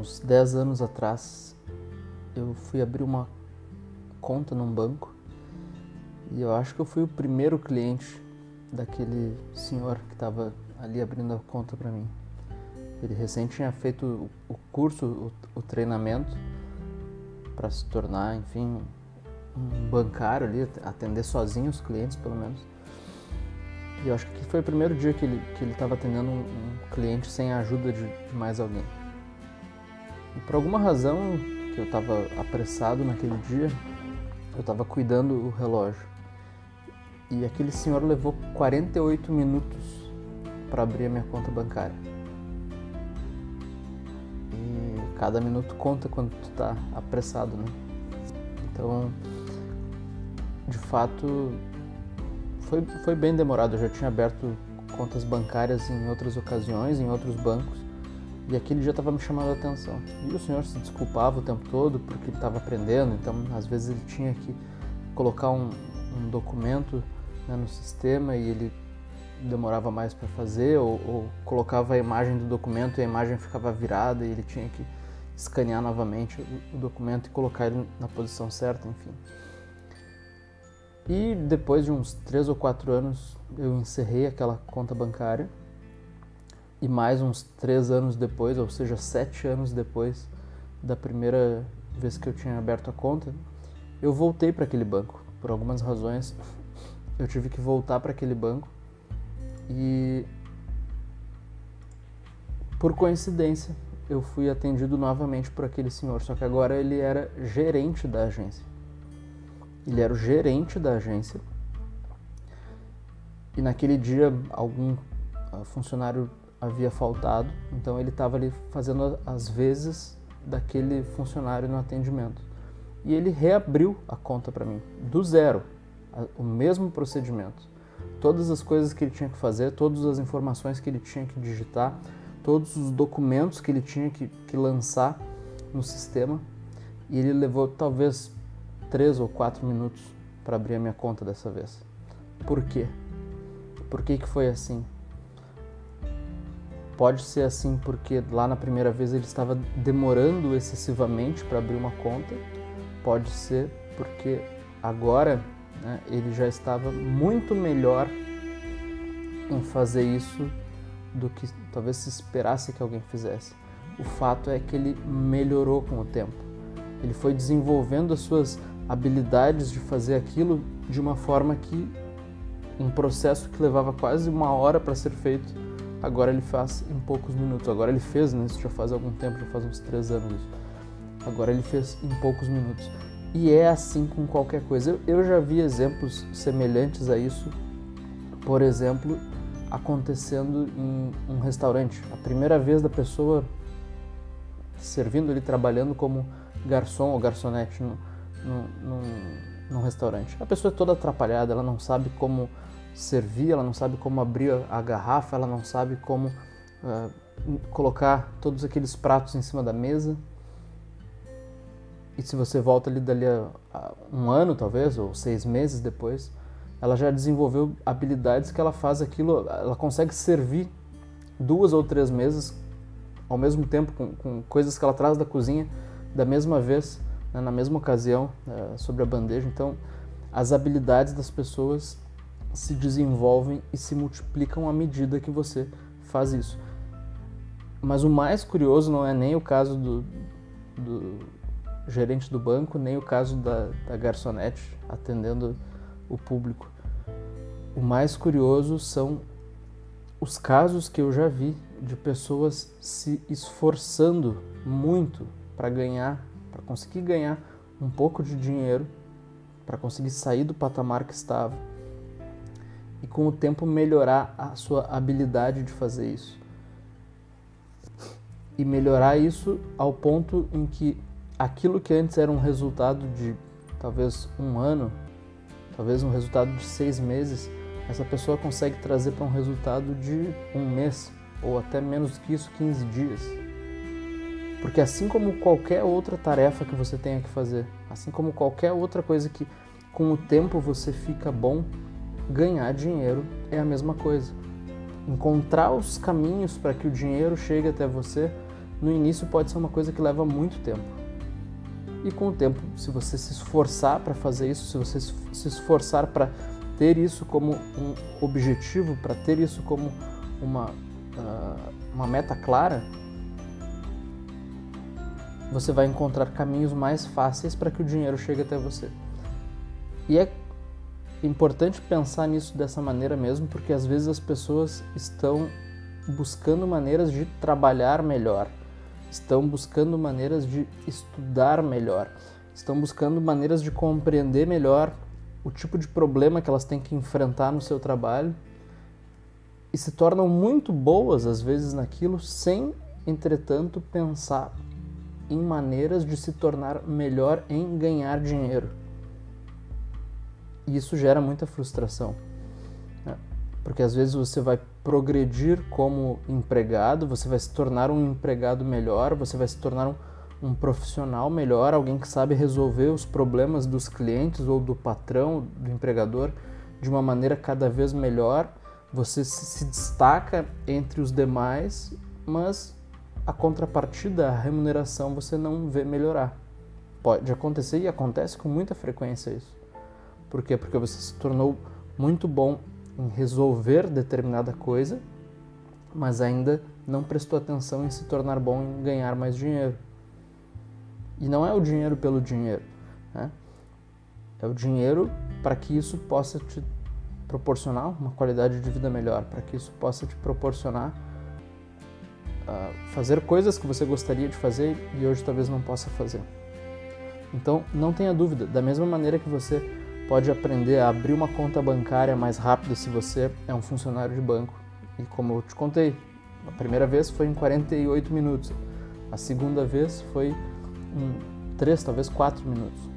uns 10 anos atrás, eu fui abrir uma conta num banco e eu acho que eu fui o primeiro cliente daquele senhor que estava ali abrindo a conta para mim. Ele recém tinha feito o curso, o, treinamento para se tornar, enfim, um bancário ali, atender sozinho os clientes, pelo menos. E eu acho que foi o primeiro dia que ele que ele estava atendendo um, um, cliente sem a ajuda de, de mais alguém. E por alguma razão que eu estava apressado naquele dia, eu estava cuidando o relógio. E aquele senhor levou 48 minutos para abrir a minha conta bancária. E cada minuto conta quando tu está apressado, né? Então, de fato, foi, foi bem demorado. Eu já tinha aberto contas bancárias em outras ocasiões, em outros bancos, e aquele dia estava me chamando a atenção. E o senhor se desculpava o tempo todo porque ele estava aprendendo, então às vezes ele tinha que colocar um, um documento né, no sistema e ele demorava mais para fazer, ou, ou, colocava a imagem do documento e a imagem ficava virada e ele tinha que escanear novamente o, o documento e colocar ele na posição certa, enfim. E depois de uns três ou quatro anos, eu encerrei aquela conta bancária. E mais uns três anos depois, ou seja, sete anos depois da primeira vez que eu tinha aberto a conta, eu voltei para aquele banco. Por algumas razões, eu tive que voltar para aquele banco. E por coincidência, eu fui atendido novamente por aquele senhor, só que agora ele era gerente da agência. Ele era o gerente da agência. E naquele dia algum ah, funcionário havia faltado, então ele estava ali fazendo as vezes daquele funcionário no atendimento. E ele reabriu a conta para mim, do zero, o mesmo procedimento. Todas as coisas que ele tinha que fazer, todas as informações que ele tinha que digitar, todos os documentos que ele tinha que, que lançar no sistema. E ele levou talvez três ou quatro minutos para abrir a minha conta dessa vez. Por quê? Por que, que foi assim? Pode ser assim porque lá na primeira vez ele estava demorando excessivamente para abrir uma conta. Pode ser porque agora né, ele já estava muito melhor em fazer isso do que talvez se esperasse que alguém fizesse. O fato é que ele melhorou com o tempo. Ele foi desenvolvendo as suas habilidades de fazer aquilo de uma forma que um processo que levava quase uma hora para ser feito, agora ele faz em poucos minutos. Agora ele fez, né? Isso já faz algum tempo, já faz uns três anos isso. Agora ele fez em poucos minutos. E é assim com qualquer coisa. Eu, eu já vi exemplos semelhantes a isso, por exemplo, acontecendo em um restaurante. A primeira vez da pessoa servindo ali, trabalhando como garçom ou garçonete no, num, num, restaurante. A pessoa é toda atrapalhada, ela não sabe como servir, ela não sabe como abrir a garrafa, ela não sabe como uh, colocar todos aqueles pratos em cima da mesa. E se você volta ali dali a, a um ano, talvez, ou seis meses depois, ela já desenvolveu habilidades que ela faz aquilo, ela consegue servir duas ou três mesas ao mesmo tempo com, com coisas que ela traz da cozinha da mesma vez né, na mesma ocasião é, sobre a bandeja. Então, as habilidades das pessoas se desenvolvem e se multiplicam à medida que você faz isso. Mas o mais curioso não é nem o caso do, do gerente do banco, nem o caso da, da garçonete atendendo o público. O mais curioso são os casos que eu já vi de pessoas se esforçando muito para ganhar para conseguir ganhar um pouco de dinheiro, para conseguir sair do patamar que estava e com o tempo melhorar a sua habilidade de fazer isso. E melhorar isso ao ponto em que aquilo que antes era um resultado de talvez um ano, talvez um resultado de seis meses, essa pessoa consegue trazer para um resultado de um mês ou até menos que isso, 15 dias. Porque assim como qualquer outra tarefa que você tenha que fazer, assim como qualquer outra coisa que com o tempo você fica bom, ganhar dinheiro é a mesma coisa. Encontrar os caminhos para que o dinheiro chegue até você no início pode ser uma coisa que leva muito tempo. E com o tempo, se você se esforçar para fazer isso, se você se esforçar para ter isso como um objetivo, para ter isso como uma, uh, uma meta clara, você vai encontrar caminhos mais fáceis para que o dinheiro chegue até você. E é importante pensar nisso dessa maneira mesmo, porque às vezes as pessoas estão buscando maneiras de trabalhar melhor, estão buscando maneiras de estudar melhor, estão buscando maneiras de compreender melhor o tipo de problema que elas têm que enfrentar no seu trabalho e se tornam muito boas às vezes naquilo sem, entretanto, pensar em maneiras de se tornar melhor em ganhar dinheiro. E isso gera muita frustração. Né? Porque às vezes você vai progredir como empregado, você vai se tornar um empregado melhor, você vai se tornar um, um profissional melhor, alguém que sabe resolver os problemas dos clientes ou do patrão, do empregador, de uma maneira cada vez melhor. Você se destaca entre os demais, mas a contrapartida, a remuneração, você não vê melhorar. Pode acontecer e acontece com muita frequência isso. Por quê? Porque você se tornou muito bom em resolver determinada coisa, mas ainda não prestou atenção em se tornar bom em ganhar mais dinheiro. E não é o dinheiro pelo dinheiro, né? É o dinheiro para que isso possa te proporcionar uma qualidade de vida melhor, para que isso possa te proporcionar uh, fazer coisas que você gostaria de fazer e hoje talvez não possa fazer. Então, não tenha dúvida, da mesma maneira que você pode aprender a abrir uma conta bancária mais rápido se você é um funcionário de banco. E como eu te contei, a primeira vez foi em 48 minutos, a segunda vez foi em 3, talvez 4 minutos.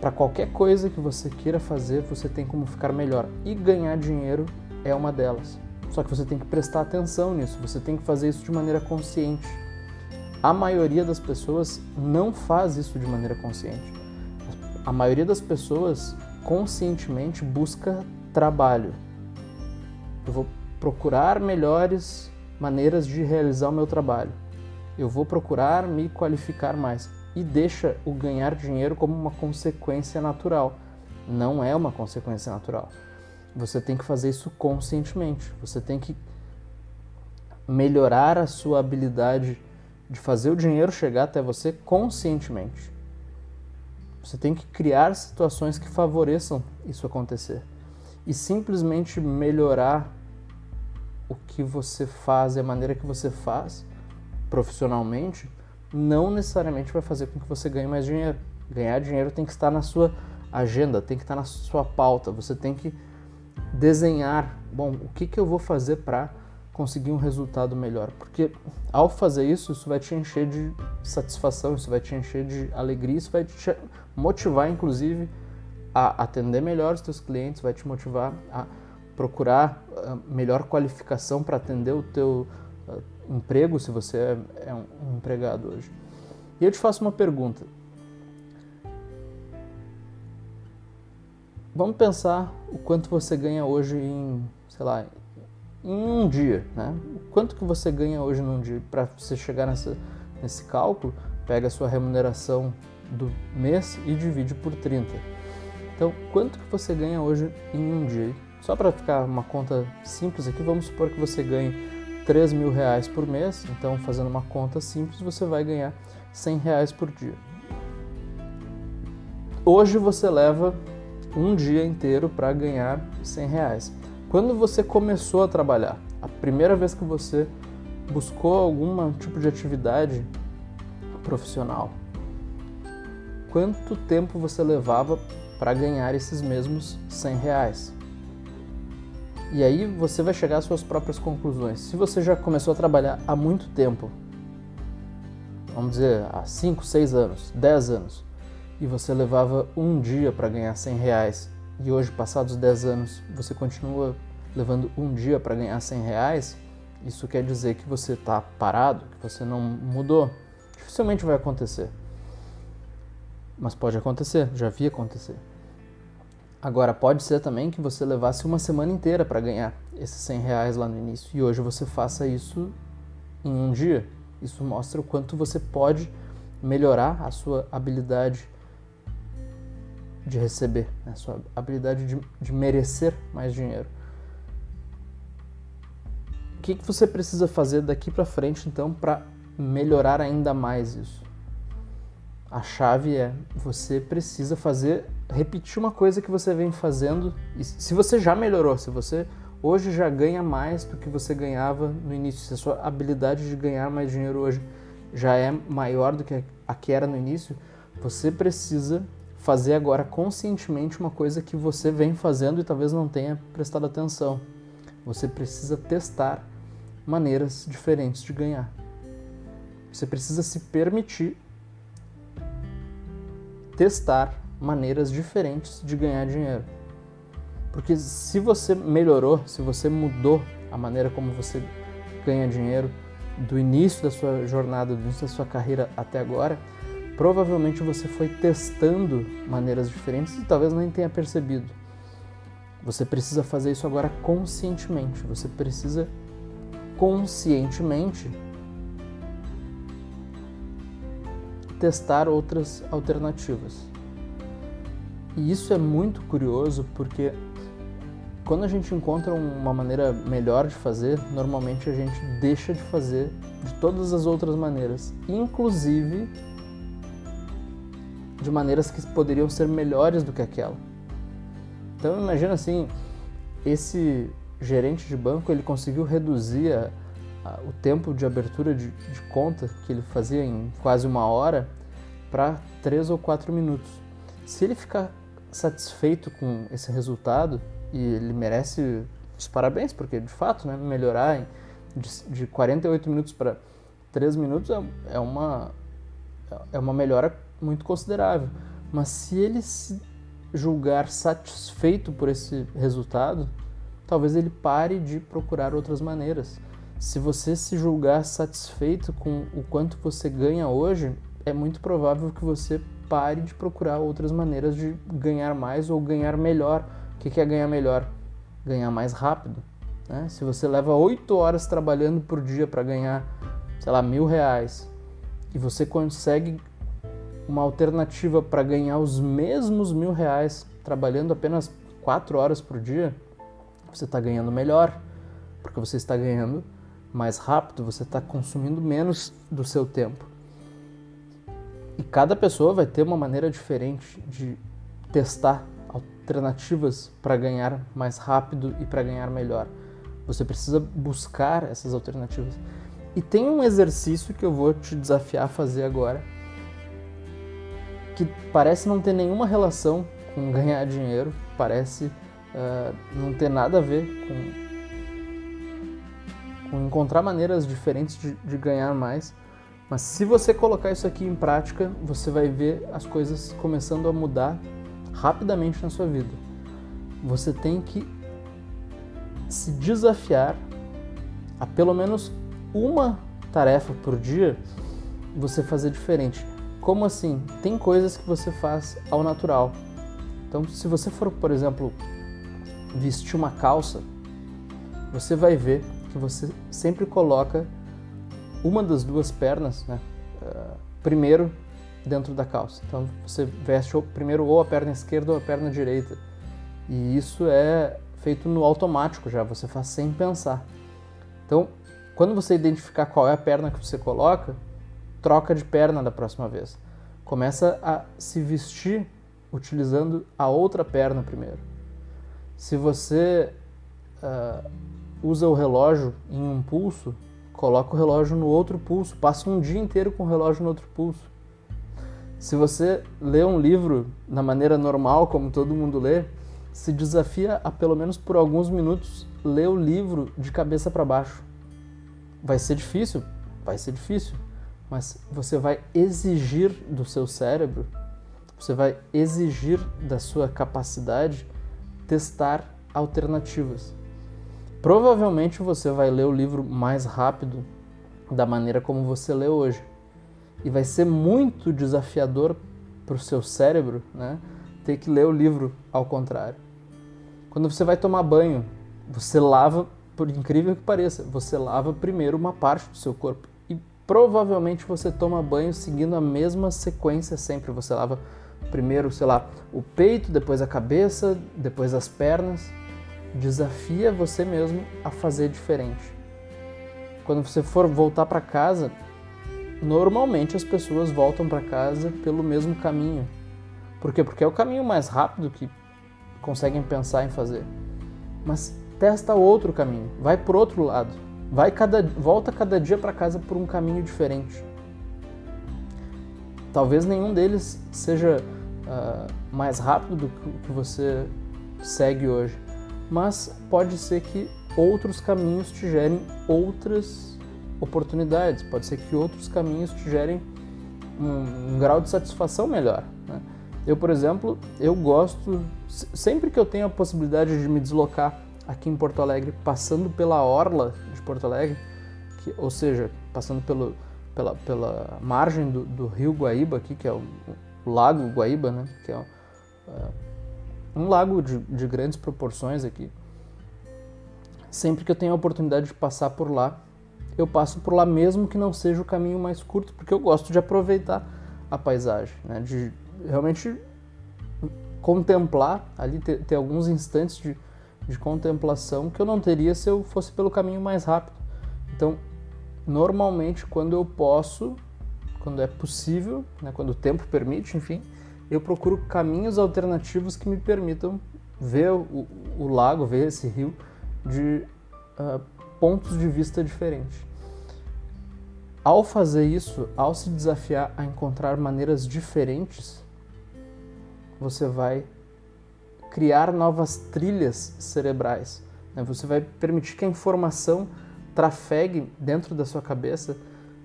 Para qualquer coisa que você queira fazer, você tem como ficar melhor. E ganhar dinheiro é uma delas. Só que você tem que prestar atenção nisso, você tem que fazer isso de maneira consciente. A maioria das pessoas não faz isso de maneira consciente a maioria das pessoas conscientemente busca trabalho. Eu vou procurar melhores maneiras de realizar o meu trabalho. Eu vou procurar me qualificar mais e deixa o ganhar dinheiro como uma consequência natural. Não é uma consequência natural. Você tem que fazer isso conscientemente. Você tem que melhorar a sua habilidade de fazer o dinheiro chegar até você conscientemente. Você tem que criar situações que favoreçam isso acontecer. E simplesmente melhorar o que você faz e a maneira que você faz profissionalmente não necessariamente vai fazer com que você ganhe mais dinheiro. Ganhar dinheiro tem que estar na sua agenda, tem que estar na sua pauta. Você tem que desenhar, bom, o que, que eu vou fazer para conseguir um resultado melhor. Porque ao fazer isso, isso vai te encher de satisfação, isso vai te encher de alegria, isso vai te motivar, inclusive, a atender melhor os teus clientes, vai te motivar a procurar ah, melhor qualificação para atender o teu uh, emprego, se você é, é um, empregado hoje. E eu te faço uma pergunta. Vamos pensar o quanto você ganha hoje em, sei lá, em um dia, né? Quanto que você ganha hoje num dia? Para você chegar nessa, nesse cálculo, pega a sua remuneração do mês e divide por 30. Então, quanto que você ganha hoje em um dia? Só para ficar uma conta simples aqui, vamos supor que você ganhe 3 mil reais por mês. Então, fazendo uma conta simples, você vai ganhar 100 reais por dia. Hoje você leva um dia inteiro para ganhar 100 reais. Quando você começou a trabalhar, a primeira vez que você buscou algum tipo de atividade profissional, quanto tempo você levava para ganhar esses mesmos 100 reais? E aí você vai chegar às suas próprias conclusões. Se você já começou a trabalhar há muito tempo, vamos dizer, há 5, 6 anos, 10 anos, e você levava um dia para ganhar 100 reais e hoje, passados 10 anos, você continua levando um dia para ganhar 100 reais, isso quer dizer que você está parado, que você não mudou. Dificilmente vai acontecer. Mas pode acontecer, já vi acontecer. Agora, pode ser também que você levasse uma semana inteira para ganhar esses 100 reais lá no início e hoje você faça isso em um dia. Isso mostra o quanto você pode melhorar a sua habilidade de receber, né? a sua habilidade de, de merecer mais dinheiro. O que, que você precisa fazer daqui para frente, então, para melhorar ainda mais isso? A chave é você precisa fazer, repetir uma coisa que você vem fazendo. E se você já melhorou, se você hoje já ganha mais do que você ganhava no início, se a sua habilidade de ganhar mais dinheiro hoje já é maior do que a que era no início, você precisa fazer agora conscientemente uma coisa que você vem fazendo e talvez não tenha prestado atenção. Você precisa testar maneiras diferentes de ganhar. Você precisa se permitir testar maneiras diferentes de ganhar dinheiro. Porque se você melhorou, se você mudou a maneira como você ganha dinheiro do início da sua jornada, do início da sua carreira até agora, provavelmente você foi testando maneiras diferentes e talvez nem tenha percebido. Você precisa fazer isso agora conscientemente. Você precisa conscientemente testar outras alternativas. E isso é muito curioso porque quando a gente encontra uma maneira melhor de fazer, normalmente a gente deixa de fazer de todas as outras maneiras, inclusive de maneiras que poderiam ser melhores do que aquela. Então imagina assim, esse gerente de banco ele conseguiu reduzir a, o tempo de abertura de, de conta que ele fazia em quase uma hora para três ou quatro minutos. Se ele ficar satisfeito com esse resultado, e ele merece os parabéns, porque de fato, né, melhorar de, de 48 minutos para 3 minutos é, é, uma, é uma melhora muito considerável. Mas se ele se julgar satisfeito por esse resultado, talvez ele pare de procurar outras maneiras. Se você se julgar satisfeito com o quanto você ganha hoje, é muito provável que você pare de procurar outras maneiras de ganhar mais ou ganhar melhor. O que é ganhar melhor? Ganhar mais rápido. Né? Se você leva oito horas trabalhando por dia para ganhar, sei lá, mil reais e você consegue uma alternativa para ganhar os mesmos mil reais trabalhando apenas quatro horas por dia, você está ganhando melhor, porque você está ganhando mais rápido, você está consumindo menos do seu tempo. E cada pessoa vai ter uma maneira diferente de testar alternativas para ganhar mais rápido e para ganhar melhor. Você precisa buscar essas alternativas. E tem um exercício que eu vou te desafiar a fazer agora, que parece não ter nenhuma relação com ganhar dinheiro, parece uh, não ter nada a ver com encontrar maneiras diferentes de, de ganhar mais. Mas se você colocar isso aqui em prática, você vai ver as coisas começando a mudar rapidamente na sua vida. Você tem que se desafiar a pelo menos uma tarefa por dia você fazer diferente. Como assim? Tem coisas que você faz ao natural. Então, se você for, por exemplo, vestir uma calça, você vai ver que você sempre coloca uma das duas pernas, né, uh, primeiro dentro da calça. Então você veste primeiro ou a perna esquerda ou a perna direita. E isso é feito no automático já, você faz sem pensar. Então, quando você identificar qual é a perna que você coloca, troca de perna da próxima vez. Começa a se vestir utilizando a outra perna primeiro. Se você uh, usa o relógio em um pulso, coloca o relógio no outro pulso, passa um dia inteiro com o relógio no outro pulso. Se você lê um livro na maneira normal, como todo mundo lê, se desafia a pelo menos por alguns minutos ler o livro de cabeça para baixo. Vai ser difícil? Vai ser difícil, mas você vai exigir do seu cérebro, você vai exigir da sua capacidade testar alternativas. Provavelmente você vai ler o livro mais rápido da maneira como você lê hoje. E vai ser muito desafiador para o seu cérebro né, ter que ler o livro ao contrário. Quando você vai tomar banho, você lava por incrível que pareça, você lava primeiro uma parte do seu corpo e provavelmente você toma banho seguindo a mesma sequência sempre. Você lava primeiro, sei lá, o peito, depois a cabeça, depois as pernas. Desafia você mesmo a fazer diferente. Quando você for voltar para casa, normalmente as pessoas voltam para casa pelo mesmo caminho. Por quê? Porque é o caminho mais rápido que conseguem pensar em fazer. Mas testa outro caminho, vai por outro lado. Vai cada volta cada dia para casa por um caminho diferente. Talvez nenhum deles seja uh, mais rápido do que você segue hoje, mas pode ser que outros caminhos te gerem outras oportunidades, pode ser que outros caminhos te gerem um, um grau de satisfação melhor. Né? Eu, por exemplo, eu gosto, sempre que eu tenho a possibilidade de me deslocar aqui em Porto Alegre, passando pela orla de Porto Alegre, que, ou seja, passando pelo, pela, pela margem do, do, rio Guaíba aqui, que é o, o lago Guaíba, né? que é uh, um lago de, de grandes proporções aqui. Sempre que eu tenho a oportunidade de passar por lá, eu passo por lá mesmo que não seja o caminho mais curto, porque eu gosto de aproveitar a paisagem, né? de realmente contemplar ali, ter, ter alguns instantes de, de contemplação que eu não teria se eu fosse pelo caminho mais rápido. Então, normalmente, quando eu posso, quando é possível, né, quando o tempo permite, enfim, eu procuro caminhos alternativos que me permitam ver o, o lago, ver esse rio de uh, pontos de vista diferentes. Ao fazer isso, ao se desafiar a encontrar maneiras diferentes, você vai criar novas trilhas cerebrais. Né? Você vai permitir que a informação trafegue dentro da sua cabeça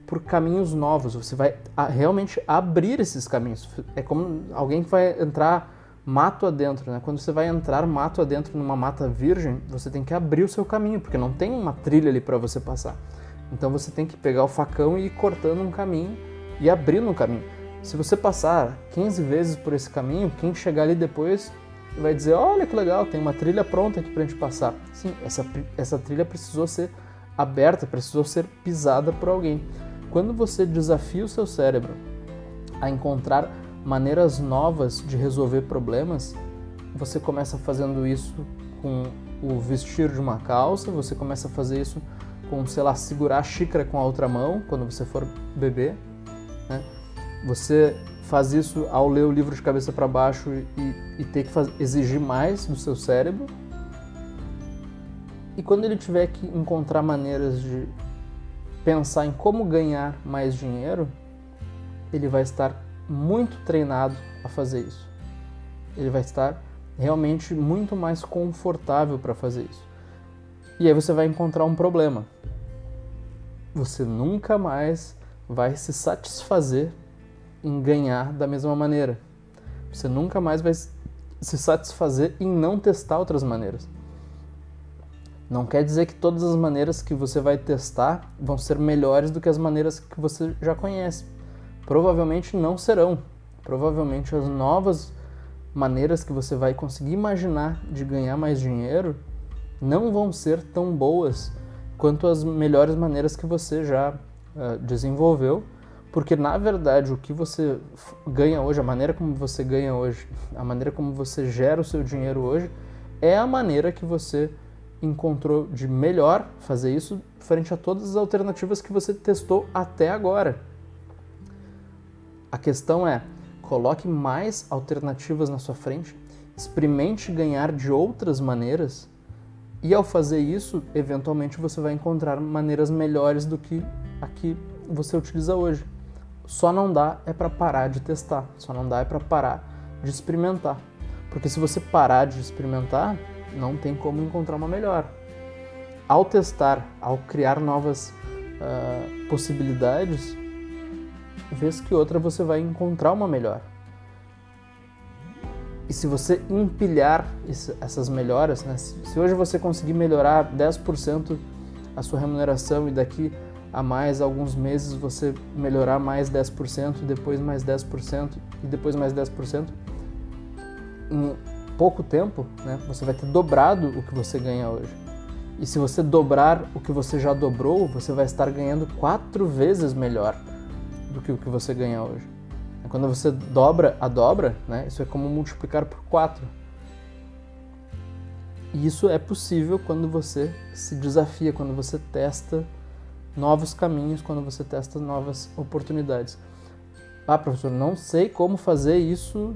por caminhos novos. Você vai realmente abrir esses caminhos. É como alguém que vai entrar mato adentro, né? Quando você vai entrar mato adentro numa mata virgem, você tem que abrir o seu caminho, porque não tem uma trilha ali para você passar. Então você tem que pegar o facão e ir cortando um caminho e abrindo um caminho. Se você passar 15 vezes por esse caminho, quem chegar ali depois vai dizer: Olha que legal, tem uma trilha pronta aqui para a gente passar. Sim, essa, essa trilha precisou ser aberta, precisou ser pisada por alguém. Quando você desafia o seu cérebro a encontrar maneiras novas de resolver problemas, você começa fazendo isso com o vestir de uma calça, você começa a fazer isso com, sei lá, segurar a xícara com a outra mão quando você for beber. Né? Você faz isso ao ler o livro de cabeça para baixo e, e, ter que faz, exigir mais do seu cérebro. E quando ele tiver que encontrar maneiras de pensar em como ganhar mais dinheiro, ele vai estar muito treinado a fazer isso. Ele vai estar realmente muito mais confortável para fazer isso. E aí você vai encontrar um problema. Você nunca mais vai se satisfazer em ganhar da mesma maneira. Você nunca mais vai se satisfazer em não testar outras maneiras. Não quer dizer que todas as maneiras que você vai testar vão ser melhores do que as maneiras que você já conhece. Provavelmente não serão. Provavelmente as novas maneiras que você vai conseguir imaginar de ganhar mais dinheiro não vão ser tão boas quanto as melhores maneiras que você já uh, desenvolveu, porque na verdade o que você ganha hoje, a maneira como você ganha hoje, a maneira como você gera o seu dinheiro hoje, é a maneira que você encontrou de melhor fazer isso frente a todas as alternativas que você testou até agora. A questão é, coloque mais alternativas na sua frente, experimente ganhar de outras maneiras e ao fazer isso, eventualmente você vai encontrar maneiras melhores do que a que você utiliza hoje. Só não dá é para parar de testar, só não dá é para parar de experimentar. Porque se você parar de experimentar, não tem como encontrar uma melhor. Ao testar, ao criar novas uh, possibilidades, vez que outra você vai encontrar uma melhor. E se você empilhar essas melhoras, né? se hoje você conseguir melhorar 10% a sua remuneração e daqui a mais alguns meses você melhorar mais 10%, depois mais 10% e depois mais 10%, em pouco tempo né, você vai ter dobrado o que você ganha hoje. E se você dobrar o que você já dobrou, você vai estar ganhando quatro vezes melhor do que o que você ganha hoje. Quando você dobra a dobra, né, isso é como multiplicar por quatro. E isso é possível quando você se desafia, quando você testa novos caminhos, quando você testa novas oportunidades. Ah, professor, não sei como fazer isso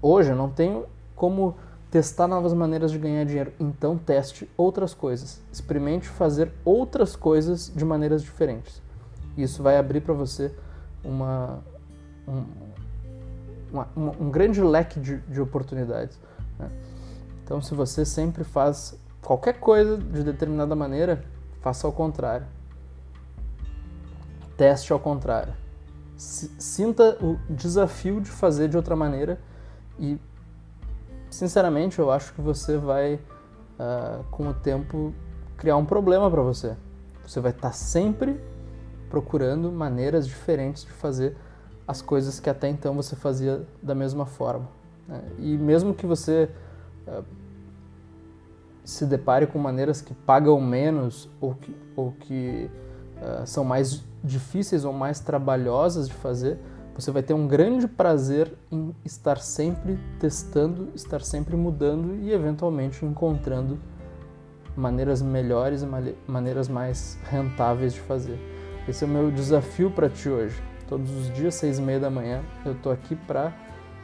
hoje, eu não tenho como testar novas maneiras de ganhar dinheiro. Então teste outras coisas. Experimente fazer outras coisas de maneiras diferentes. Isso vai abrir para você uma, um, uma, um grande leque de, de oportunidades. Né? Então, se você sempre faz qualquer coisa de determinada maneira, faça ao contrário. Teste ao contrário. Sinta o desafio de fazer de outra maneira e, sinceramente, eu acho que você vai, uh, com o tempo, criar um problema para você. Você vai estar tá sempre procurando maneiras diferentes de fazer as coisas que até então você fazia da mesma forma. Né? E mesmo que você uh, se depare com maneiras que pagam menos ou que, ou que uh, são mais difíceis ou mais trabalhosas de fazer, você vai ter um grande prazer em estar sempre testando, estar sempre mudando e eventualmente encontrando maneiras melhores e maneiras mais rentáveis de fazer. Esse é o meu desafio para ti hoje. Todos os dias, seis e meia da manhã, eu estou aqui para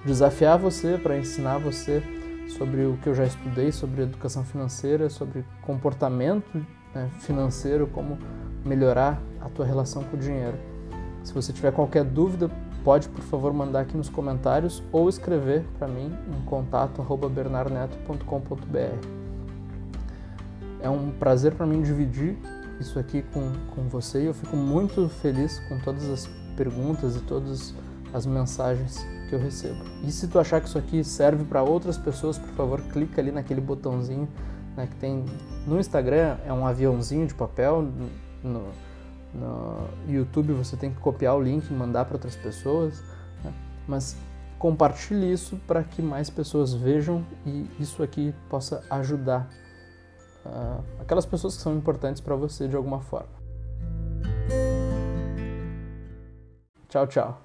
desafiar você, para ensinar você sobre o que eu já estudei sobre educação financeira, sobre comportamento né, financeiro, como melhorar a tua relação com o dinheiro. Se você tiver qualquer dúvida, pode por favor mandar aqui nos comentários ou escrever para mim em contato@bernarneto.com.br. É um prazer para mim dividir isso aqui com, com você e eu fico muito feliz com todas as perguntas e todas as mensagens que eu recebo. E se tu achar que isso aqui serve para outras pessoas, por favor, clica ali naquele botãozinho né, que tem no Instagram, é um aviãozinho de papel, no, no YouTube você tem que copiar o link e mandar para outras pessoas, né? mas compartilhe isso para que mais pessoas vejam e isso aqui possa ajudar uh, aquelas pessoas que são importantes para você de alguma forma. Tchau, tchau.